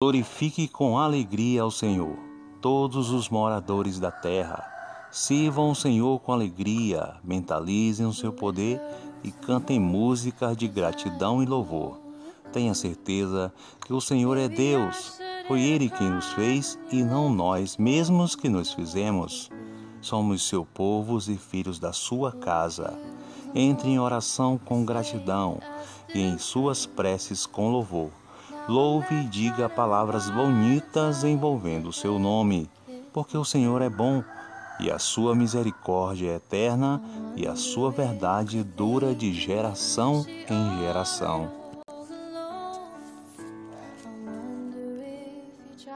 Glorifique com alegria ao Senhor, todos os moradores da terra. Sirvam o Senhor com alegria, mentalizem o seu poder e cantem músicas de gratidão e louvor. Tenha certeza que o Senhor é Deus. Foi Ele quem nos fez e não nós mesmos que nos fizemos. Somos seu povo e filhos da sua casa. Entre em oração com gratidão e em suas preces com louvor. Louve e diga palavras bonitas envolvendo o seu nome, porque o Senhor é bom e a sua misericórdia é eterna e a sua verdade dura de geração em geração.